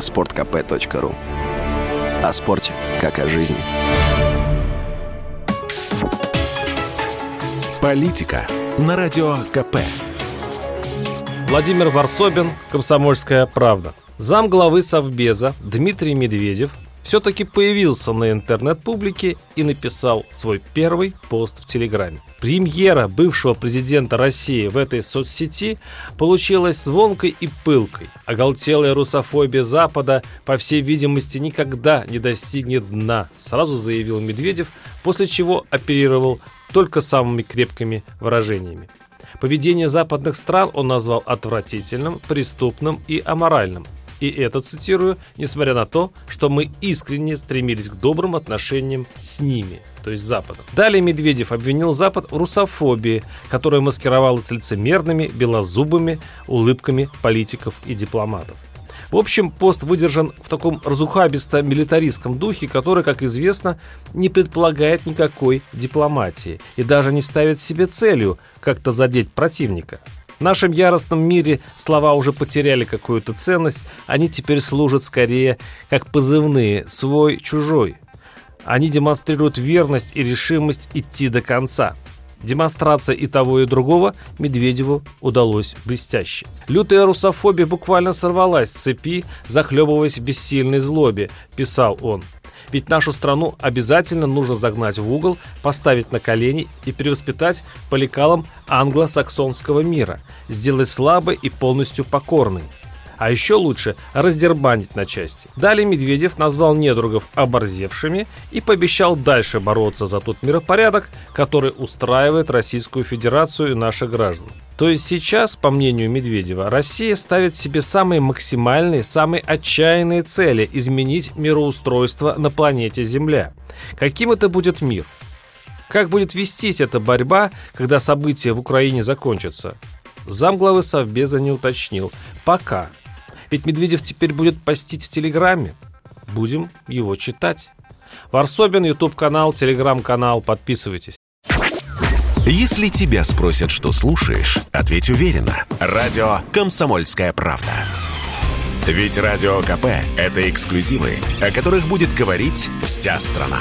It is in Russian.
sportkp.ru О спорте, как о жизни. Политика на Радио КП. Владимир Варсобин, «Комсомольская правда». Зам главы Совбеза Дмитрий Медведев все-таки появился на интернет-публике и написал свой первый пост в Телеграме. Премьера бывшего президента России в этой соцсети получилась звонкой и пылкой. Оголтелая русофобия Запада, по всей видимости, никогда не достигнет дна, сразу заявил Медведев, после чего оперировал только самыми крепкими выражениями. Поведение западных стран он назвал отвратительным, преступным и аморальным – и это цитирую, несмотря на то, что мы искренне стремились к добрым отношениям с ними, то есть Западом. Далее Медведев обвинил Запад в русофобии, которая маскировалась лицемерными, белозубыми улыбками политиков и дипломатов. В общем, пост выдержан в таком разухабисто-милитаристском духе, который, как известно, не предполагает никакой дипломатии и даже не ставит себе целью как-то задеть противника. В нашем яростном мире слова уже потеряли какую-то ценность, они теперь служат скорее как позывные «свой-чужой». Они демонстрируют верность и решимость идти до конца. Демонстрация и того, и другого Медведеву удалось блестяще. Лютая русофобия буквально сорвалась с цепи, захлебываясь в бессильной злобе, писал он. Ведь нашу страну обязательно нужно загнать в угол, поставить на колени и перевоспитать по лекалам англосаксонского мира, сделать слабой и полностью покорной. А еще лучше раздербанить на части. Далее Медведев назвал недругов оборзевшими и пообещал дальше бороться за тот миропорядок, который устраивает Российскую Федерацию и наших граждан. То есть сейчас, по мнению Медведева, Россия ставит себе самые максимальные, самые отчаянные цели – изменить мироустройство на планете Земля. Каким это будет мир? Как будет вестись эта борьба, когда события в Украине закончатся? Замглавы Совбеза не уточнил. Пока. Ведь Медведев теперь будет постить в Телеграме. Будем его читать. Варсобин, YouTube-канал, Телеграм-канал. Подписывайтесь. Если тебя спросят, что слушаешь, ответь уверенно. Радио «Комсомольская правда». Ведь Радио КП – это эксклюзивы, о которых будет говорить вся страна.